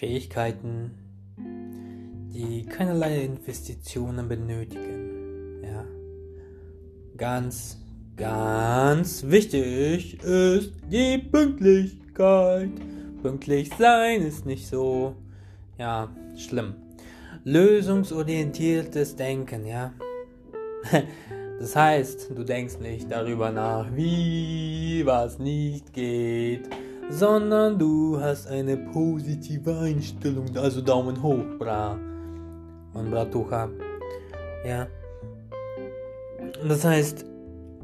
Fähigkeiten, die keinerlei Investitionen benötigen. Ja. Ganz, ganz wichtig ist die Pünktlichkeit. Pünktlich sein ist nicht so, ja, schlimm. Lösungsorientiertes Denken, ja. Das heißt, du denkst nicht darüber nach, wie was nicht geht, sondern du hast eine positive Einstellung, also Daumen hoch, bra. Und Bratucha. Ja. Das heißt,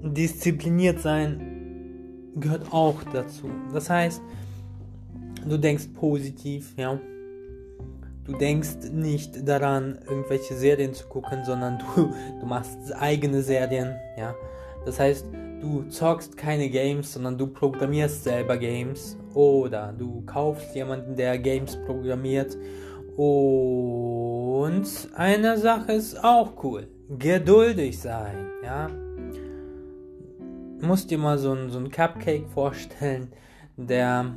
diszipliniert sein gehört auch dazu. Das heißt, du denkst positiv, ja. Du denkst nicht daran, irgendwelche Serien zu gucken, sondern du, du machst eigene Serien, ja. Das heißt, du zockst keine Games, sondern du programmierst selber Games oder du kaufst jemanden, der Games programmiert. Und eine Sache ist auch cool, geduldig sein, ja. Musst dir mal so einen, so Cupcake vorstellen, der,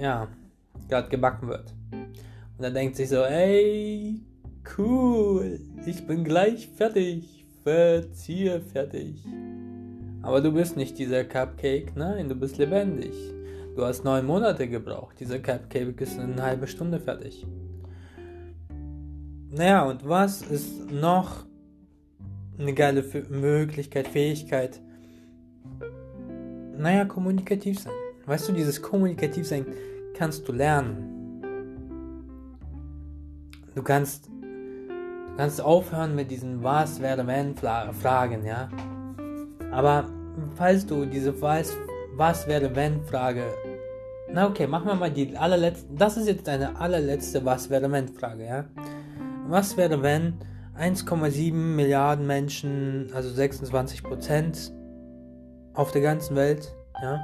ja, gerade gebacken wird. Und er denkt sich so, ey, cool, ich bin gleich fertig, verziehe fertig. Aber du bist nicht dieser Cupcake, nein, du bist lebendig. Du hast neun Monate gebraucht. Dieser Cupcake ist in einer halben Stunde fertig. Naja, und was ist noch eine geile Möglichkeit, Fähigkeit? Naja, kommunikativ sein. Weißt du, dieses kommunikativ sein kannst du lernen. Du kannst, du kannst aufhören mit diesen Was wäre wenn Fragen, ja. Aber falls du diese Was, was wäre wenn Frage, na okay, machen wir mal die allerletzte, das ist jetzt deine allerletzte Was wäre wenn Frage, ja. Was wäre wenn 1,7 Milliarden Menschen, also 26 Prozent auf der ganzen Welt, ja,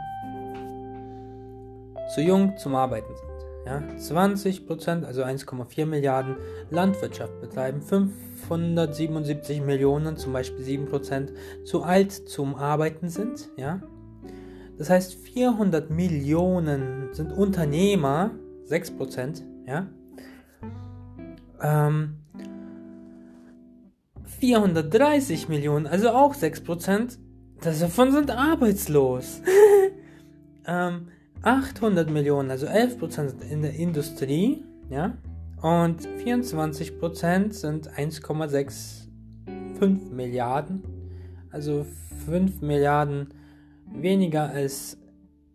zu jung zum Arbeiten sind? Ja, 20%, also 1,4 Milliarden Landwirtschaft betreiben, 577 Millionen, zum Beispiel 7%, zu alt zum Arbeiten sind. Ja, das heißt 400 Millionen sind Unternehmer, 6%. Ja, ähm, 430 Millionen, also auch 6%, davon sind arbeitslos. ähm, 800 Millionen, also 11% in der Industrie, ja, und 24% sind 1,65 Milliarden, also 5 Milliarden weniger als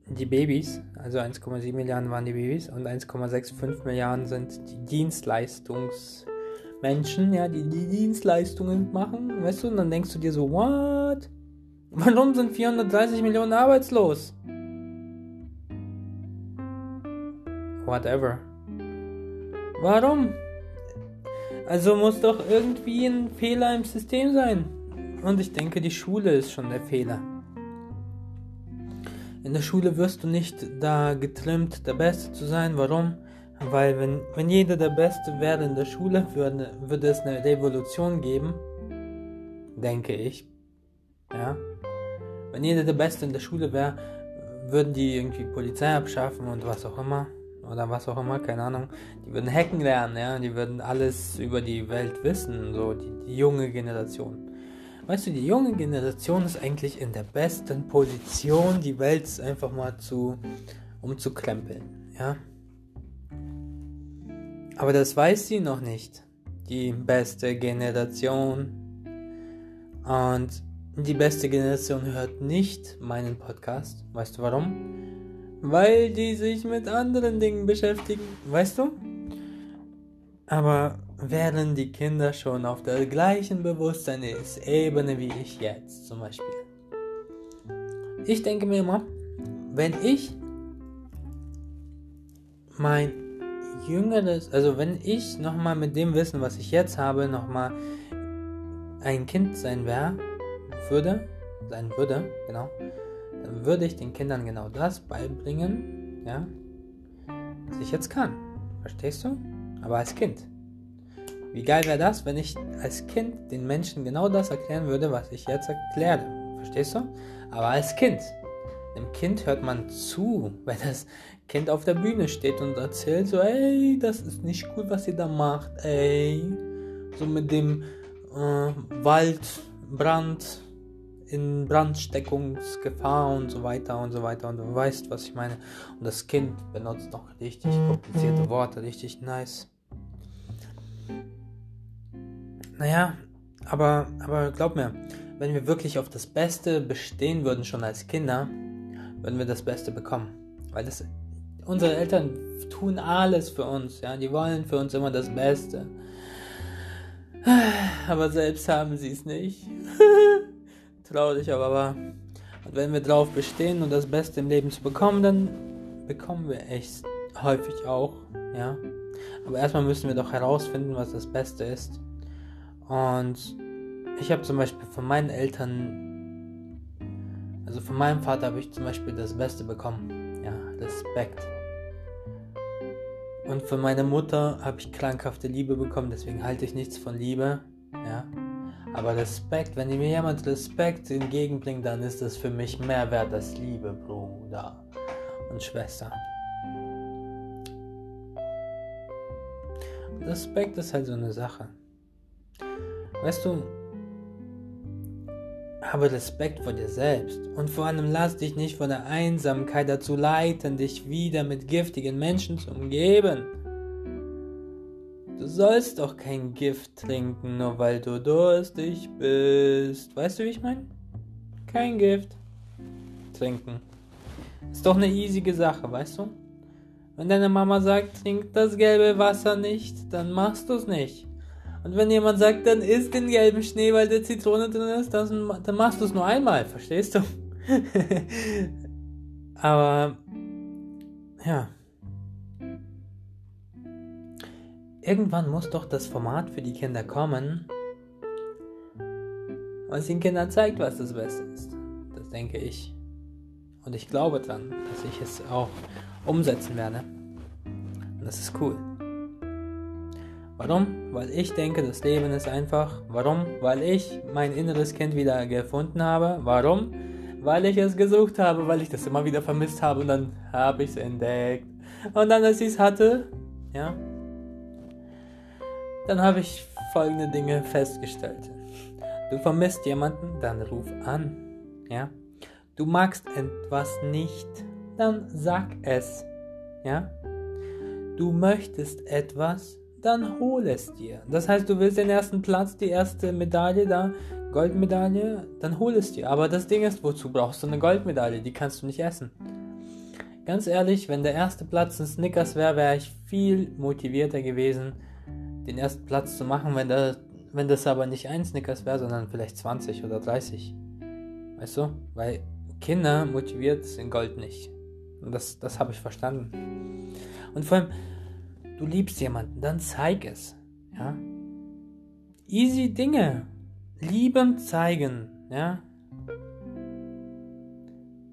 die Babys, also 1,7 Milliarden waren die Babys und 1,65 Milliarden sind die Dienstleistungsmenschen, ja, die die Dienstleistungen machen, weißt du, und dann denkst du dir so, what? Warum sind 430 Millionen arbeitslos? Whatever. Warum? Also muss doch irgendwie ein Fehler im System sein. Und ich denke, die Schule ist schon der Fehler. In der Schule wirst du nicht da getrimmt, der Beste zu sein. Warum? Weil wenn, wenn jeder der Beste wäre in der Schule, würde, würde es eine Revolution geben. Denke ich. Ja. Wenn jeder der Beste in der Schule wäre, würden die irgendwie Polizei abschaffen und was auch immer oder was auch immer, keine Ahnung, die würden hacken lernen, ja, die würden alles über die Welt wissen, so die, die junge Generation. Weißt du, die junge Generation ist eigentlich in der besten Position, die Welt einfach mal zu umzukrempeln, ja. Aber das weiß sie noch nicht, die beste Generation. Und die beste Generation hört nicht meinen Podcast. Weißt du warum? Weil die sich mit anderen Dingen beschäftigen, weißt du? Aber wären die Kinder schon auf der gleichen Bewusstseinsebene wie ich jetzt zum Beispiel? Ich denke mir immer, wenn ich mein jüngeres, also wenn ich nochmal mit dem Wissen, was ich jetzt habe, nochmal ein Kind sein wäre, würde, sein würde, genau, würde ich den Kindern genau das beibringen, ja, was ich jetzt kann. Verstehst du? Aber als Kind. Wie geil wäre das, wenn ich als Kind den Menschen genau das erklären würde, was ich jetzt erkläre. Verstehst du? Aber als Kind. Dem Kind hört man zu, wenn das Kind auf der Bühne steht und erzählt so, ey, das ist nicht cool, was ihr da macht, ey. So mit dem äh, Waldbrand in Brandsteckungsgefahr und so weiter und so weiter und du weißt, was ich meine. Und das Kind benutzt noch richtig komplizierte Worte, richtig nice. Naja, aber, aber glaub mir, wenn wir wirklich auf das Beste bestehen würden, schon als Kinder, würden wir das Beste bekommen. Weil das, unsere Eltern tun alles für uns, ja, die wollen für uns immer das Beste. Aber selbst haben sie es nicht. Traurig, aber wahr. Und wenn wir drauf bestehen und das Beste im Leben zu bekommen, dann bekommen wir echt häufig auch, ja. Aber erstmal müssen wir doch herausfinden, was das Beste ist. Und ich habe zum Beispiel von meinen Eltern, also von meinem Vater habe ich zum Beispiel das Beste bekommen. Ja, Respekt. Und von meiner Mutter habe ich krankhafte Liebe bekommen, deswegen halte ich nichts von Liebe. Ja. Aber Respekt, wenn mir jemand Respekt entgegenbringt, dann ist das für mich mehr wert als Liebe, Bruder und Schwester. Respekt ist halt so eine Sache. Weißt du, habe Respekt vor dir selbst und vor allem lass dich nicht von der Einsamkeit dazu leiten, dich wieder mit giftigen Menschen zu umgeben. Du sollst doch kein Gift trinken, nur weil du durstig bist. Weißt du, wie ich meine? Kein Gift trinken. Ist doch eine easige Sache, weißt du? Wenn deine Mama sagt, trink das gelbe Wasser nicht, dann machst du es nicht. Und wenn jemand sagt, dann isst den gelben Schnee, weil der Zitrone drin ist, dann, dann machst du es nur einmal, verstehst du? Aber ja. Irgendwann muss doch das Format für die Kinder kommen, was den Kindern zeigt, was das Beste ist. Das denke ich. Und ich glaube dran, dass ich es auch umsetzen werde. Und das ist cool. Warum? Weil ich denke, das Leben ist einfach. Warum? Weil ich mein inneres Kind wieder gefunden habe. Warum? Weil ich es gesucht habe, weil ich das immer wieder vermisst habe und dann habe ich es entdeckt. Und dann, als ich es hatte, ja, dann habe ich folgende Dinge festgestellt. Du vermisst jemanden, dann ruf an. Ja? Du magst etwas nicht, dann sag es. Ja? Du möchtest etwas, dann hol es dir. Das heißt, du willst den ersten Platz, die erste Medaille da, Goldmedaille, dann hol es dir. Aber das Ding ist, wozu brauchst du eine Goldmedaille? Die kannst du nicht essen. Ganz ehrlich, wenn der erste Platz ein Snickers wäre, wäre ich viel motivierter gewesen, den ersten Platz zu machen, wenn, der, wenn das aber nicht ein Snickers wäre, sondern vielleicht 20 oder 30. Weißt du? Weil Kinder motiviert sind Gold nicht. Und das, das habe ich verstanden. Und vor allem, du liebst jemanden, dann zeig es. Ja? Easy Dinge. Lieben zeigen. Ja?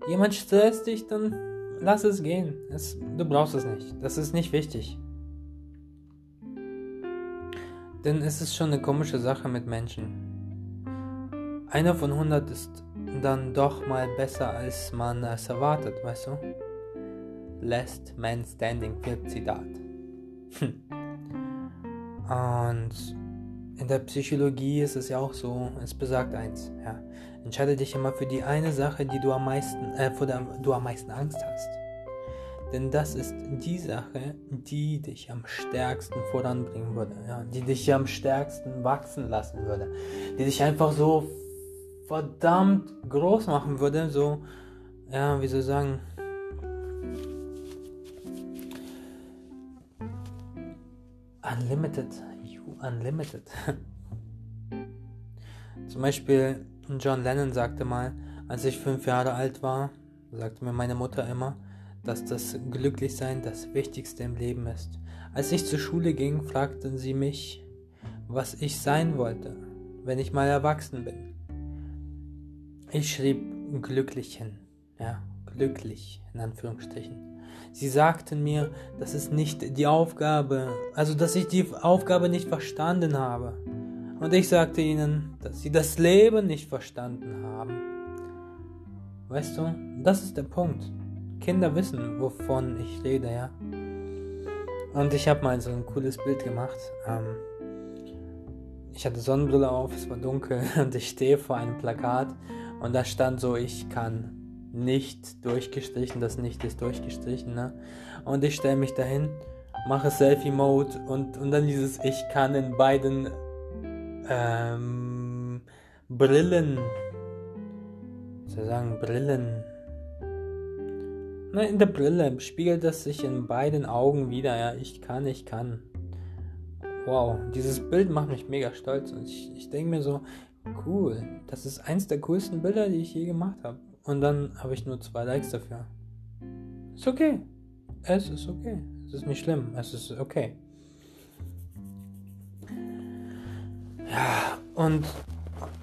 Jemand stresst dich, dann lass es gehen. Es, du brauchst es nicht. Das ist nicht wichtig. Denn es ist schon eine komische Sache mit Menschen. Einer von 100 ist dann doch mal besser, als man es erwartet, weißt du? Last Man Standing, Zitat. Und in der Psychologie ist es ja auch so, es besagt eins, ja. Entscheide dich immer für die eine Sache, die du am meisten, äh, vor der du am meisten Angst hast. Denn das ist die Sache, die dich am stärksten voranbringen würde, ja, die dich am stärksten wachsen lassen würde, die dich einfach so verdammt groß machen würde, so, ja, wie soll ich sagen, Unlimited. You Unlimited. Zum Beispiel John Lennon sagte mal, als ich fünf Jahre alt war, sagte mir meine Mutter immer, dass das Glücklichsein das Wichtigste im Leben ist. Als ich zur Schule ging, fragten sie mich, was ich sein wollte, wenn ich mal erwachsen bin. Ich schrieb glücklich hin, ja, glücklich in Anführungsstrichen. Sie sagten mir, dass es nicht die Aufgabe, also dass ich die Aufgabe nicht verstanden habe. Und ich sagte ihnen, dass sie das Leben nicht verstanden haben. Weißt du, das ist der Punkt. Kinder wissen, wovon ich rede, ja. Und ich habe mal so ein cooles Bild gemacht. Ähm, ich hatte Sonnenbrille auf, es war dunkel und ich stehe vor einem Plakat und da stand so, ich kann nicht durchgestrichen, das nicht ist durchgestrichen, ne? Und ich stelle mich dahin, mache Selfie-Mode und, und dann dieses Ich kann in beiden ähm, Brillen, soll sagen, Brillen, Ne, in der Brille spiegelt das sich in beiden Augen wieder. Ja, ich kann, ich kann. Wow, dieses Bild macht mich mega stolz und ich, ich denke mir so, cool, das ist eins der coolsten Bilder, die ich je gemacht habe. Und dann habe ich nur zwei Likes dafür. Ist okay. Es ist okay. Es ist nicht schlimm. Es ist okay. Ja, und,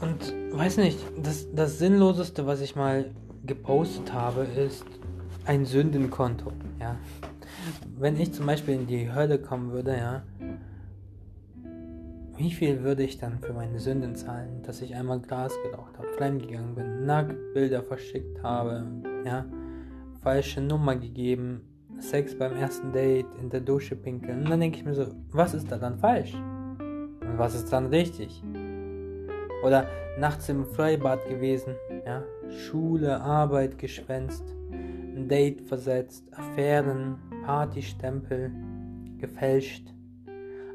und weiß nicht, das, das Sinnloseste, was ich mal gepostet habe, ist, ein Sündenkonto, ja. Wenn ich zum Beispiel in die Hölle kommen würde, ja, wie viel würde ich dann für meine Sünden zahlen, dass ich einmal Gras geraucht habe, fremd gegangen bin, Nacktbilder verschickt habe, ja, falsche Nummer gegeben, Sex beim ersten Date, in der Dusche pinkeln. Und dann denke ich mir so, was ist da dann falsch? Und was ist dann richtig? Oder nachts im Freibad gewesen, ja, Schule, Arbeit geschwänzt, ein Date versetzt, Affären, Partystempel, gefälscht,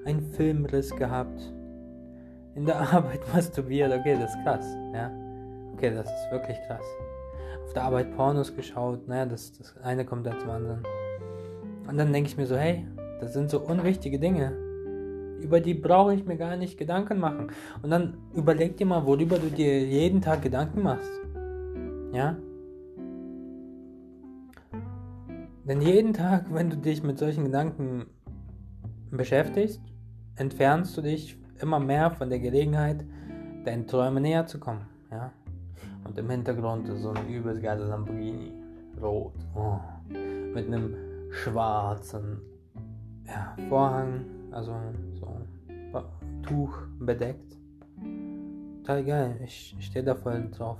ein Filmriss gehabt, in der Arbeit masturbiert, okay, das ist krass, ja. Okay, das ist wirklich krass. Auf der Arbeit Pornos geschaut, naja, das, das eine kommt da zum anderen. Und dann denke ich mir so, hey, das sind so unwichtige Dinge. Über die brauche ich mir gar nicht Gedanken machen. Und dann überleg dir mal, worüber du dir jeden Tag Gedanken machst. Ja? Denn jeden Tag, wenn du dich mit solchen Gedanken beschäftigst, entfernst du dich immer mehr von der Gelegenheit, deinen Träumen näher zu kommen. Ja? Und im Hintergrund ist so ein übelst geiler Lamborghini. Rot. Oh. Mit einem schwarzen ja, Vorhang, also so Tuch bedeckt. Total geil. Ich, ich stehe da voll drauf.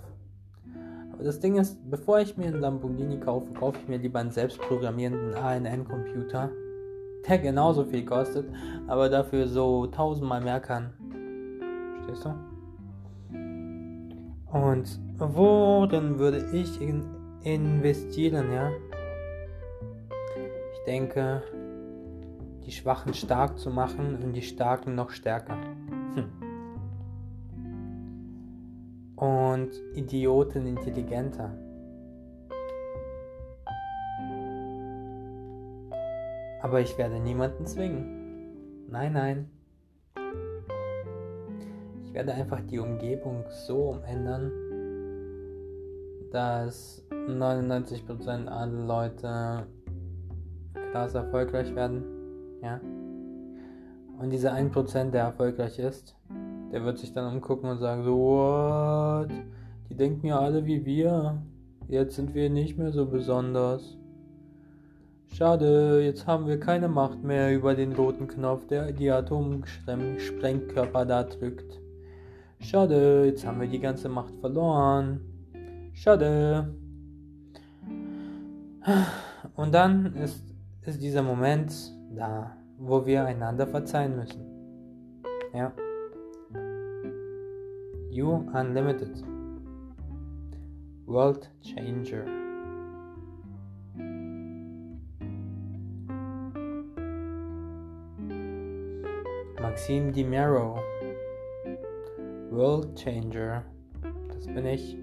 Das Ding ist, bevor ich mir einen Lamborghini kaufe, kaufe ich mir lieber einen selbstprogrammierenden ANN-Computer, der genauso viel kostet, aber dafür so tausendmal mehr kann. Verstehst du? Und worin würde ich in investieren, ja? Ich denke, die Schwachen stark zu machen und die Starken noch stärker. Und Idioten intelligenter. Aber ich werde niemanden zwingen. Nein, nein. Ich werde einfach die Umgebung so umändern, dass 99% aller Leute krass erfolgreich werden. Ja. Und dieser 1%, der erfolgreich ist, der wird sich dann umgucken und sagen so, what? Die denken ja alle wie wir. Jetzt sind wir nicht mehr so besonders. Schade, jetzt haben wir keine Macht mehr über den roten Knopf, der die Atomsprengkörper da drückt. Schade, jetzt haben wir die ganze Macht verloren. Schade. Und dann ist, ist dieser Moment da, wo wir einander verzeihen müssen. Ja. You Unlimited World Changer Maxime DiMero World Changer Das bin ich.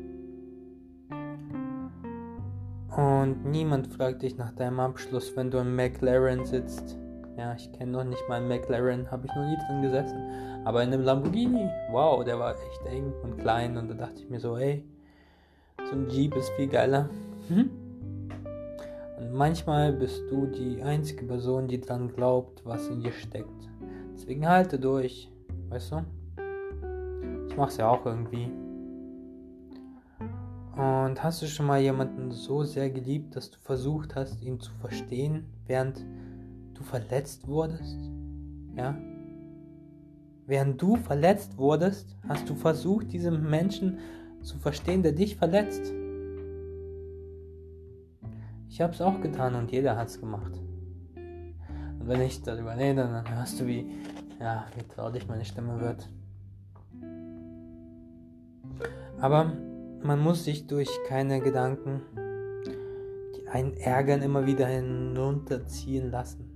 Und niemand fragt dich nach deinem Abschluss, wenn du im McLaren sitzt. Ja, ich kenne noch nicht mal einen McLaren, habe ich noch nie drin gesessen. Aber in einem Lamborghini, wow, der war echt eng und klein. Und da dachte ich mir so, ey, so ein Jeep ist viel geiler. Hm? Und manchmal bist du die einzige Person, die dran glaubt, was in dir steckt. Deswegen halte durch, weißt du? Ich mach's ja auch irgendwie. Und hast du schon mal jemanden so sehr geliebt, dass du versucht hast, ihn zu verstehen, während du verletzt wurdest? Ja? Während du verletzt wurdest, hast du versucht, diesen Menschen zu verstehen, der dich verletzt. Ich habe es auch getan und jeder hat es gemacht. Und wenn ich darüber rede, dann hörst du, wie, ja, wie traurig meine Stimme wird. Aber man muss sich durch keine Gedanken, die einen ärgern, immer wieder hinunterziehen lassen.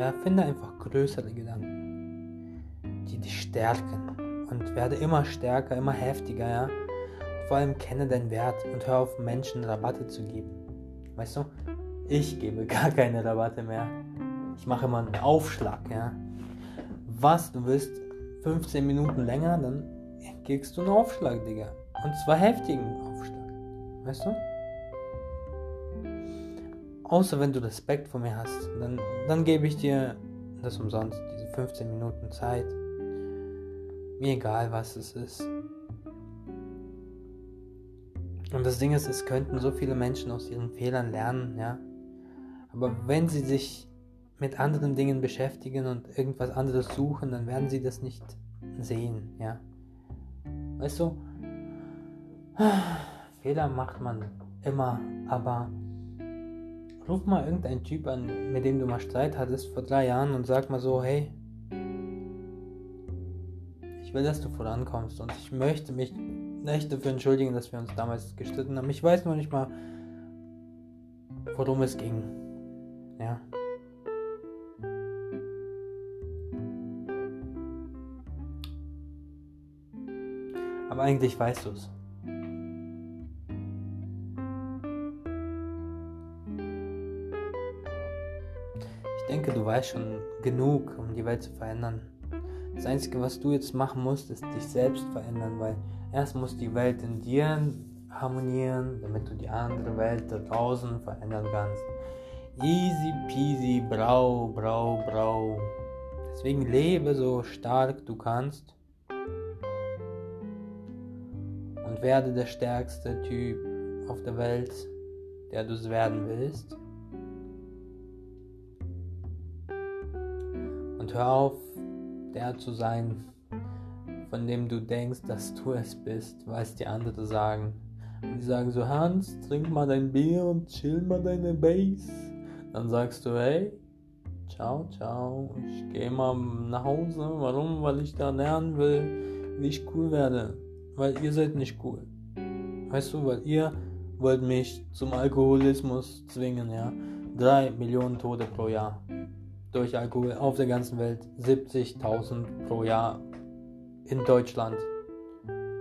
Ja, finde einfach größere Gedanken, die dich stärken und werde immer stärker, immer heftiger, ja. Vor allem kenne deinen Wert und hör auf, Menschen Rabatte zu geben. Weißt du, ich gebe gar keine Rabatte mehr. Ich mache immer einen Aufschlag, ja. Was, du willst 15 Minuten länger, dann kriegst du einen Aufschlag, Digga. Und zwar heftigen Aufschlag. Weißt du? Außer wenn du Respekt vor mir hast, dann, dann gebe ich dir das umsonst, diese 15 Minuten Zeit. Mir egal, was es ist. Und das Ding ist, es könnten so viele Menschen aus ihren Fehlern lernen, ja. Aber wenn sie sich mit anderen Dingen beschäftigen und irgendwas anderes suchen, dann werden sie das nicht sehen, ja. Weißt du, Fehler macht man immer, aber ruf mal irgendeinen Typ an, mit dem du mal Streit hattest vor drei Jahren und sag mal so, hey, ich will, dass du vorankommst und ich möchte mich nicht dafür entschuldigen, dass wir uns damals gestritten haben. Ich weiß noch nicht mal, worum es ging. Ja. Aber eigentlich weißt du es. Denke, du weißt schon genug, um die Welt zu verändern. Das Einzige, was du jetzt machen musst, ist dich selbst verändern, weil erst muss die Welt in dir harmonieren, damit du die andere Welt da draußen verändern kannst. Easy peasy, brau, brau, brau. Deswegen lebe so stark du kannst und werde der stärkste Typ auf der Welt, der du es werden willst. Und hör auf, der zu sein, von dem du denkst, dass du es bist, was die anderen sagen. Und die sagen so, Hans, trink mal dein Bier und chill mal deine Base. Dann sagst du, hey, ciao, ciao, ich gehe mal nach Hause. Warum? Weil ich da lernen will, wie ich cool werde. Weil ihr seid nicht cool. Weißt du, weil ihr wollt mich zum Alkoholismus zwingen, ja. Drei Millionen Tote pro Jahr durch Alkohol auf der ganzen Welt. 70.000 pro Jahr in Deutschland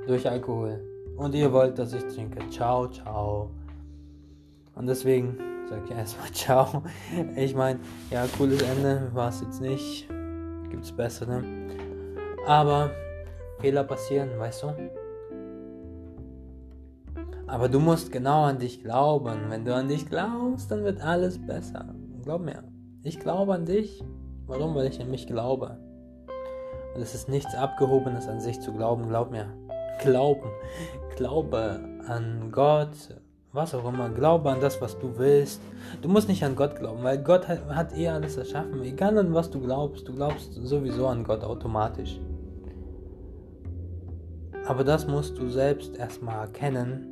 durch Alkohol. Und ihr wollt, dass ich trinke. Ciao, ciao. Und deswegen sage ich erstmal ciao. Ich meine, ja, cooles Ende war es jetzt nicht. Gibt's bessere. Aber Fehler passieren, weißt du? Aber du musst genau an dich glauben. Wenn du an dich glaubst, dann wird alles besser. Glaub mir. Ich glaube an dich. Warum? Weil ich an mich glaube. Und es ist nichts Abgehobenes an sich zu glauben, glaub mir. Glauben. Glaube an Gott, was auch immer. Glaube an das, was du willst. Du musst nicht an Gott glauben, weil Gott hat, hat eh alles erschaffen. Egal an was du glaubst, du glaubst sowieso an Gott automatisch. Aber das musst du selbst erstmal erkennen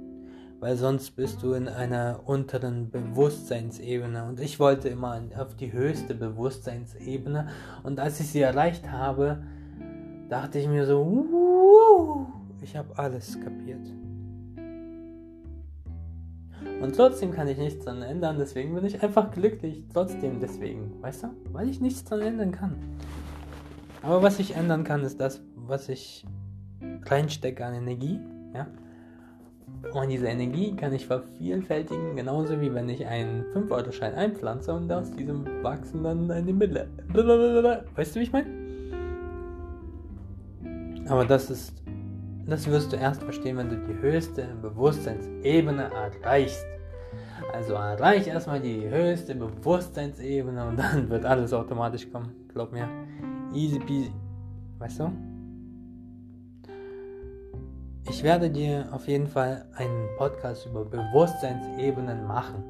weil sonst bist du in einer unteren Bewusstseinsebene. Und ich wollte immer auf die höchste Bewusstseinsebene. Und als ich sie erreicht habe, dachte ich mir so, wow, ich habe alles kapiert. Und trotzdem kann ich nichts daran ändern, deswegen bin ich einfach glücklich. Trotzdem deswegen, weißt du? Weil ich nichts daran ändern kann. Aber was ich ändern kann, ist das, was ich reinstecke an Energie. Ja? Und diese Energie kann ich vervielfältigen, genauso wie wenn ich einen 5-Euro-Schein einpflanze und aus diesem wachsen dann eine Mille. Weißt du, wie ich meine? Aber das ist, das wirst du erst verstehen, wenn du die höchste Bewusstseinsebene erreichst. Also erreich erstmal die höchste Bewusstseinsebene und dann wird alles automatisch kommen. Glaub mir. Easy peasy. Weißt du? Ich werde dir auf jeden Fall einen Podcast über Bewusstseinsebenen machen.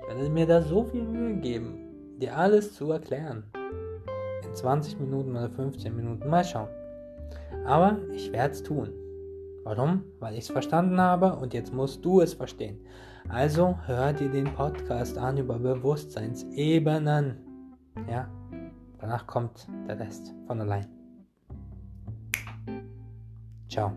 Ich werde mir da so viel Mühe geben, dir alles zu erklären. In 20 Minuten oder 15 Minuten, mal schauen. Aber ich werde es tun. Warum? Weil ich es verstanden habe und jetzt musst du es verstehen. Also hör dir den Podcast an über Bewusstseinsebenen. Ja, danach kommt der Rest von allein. Ciao.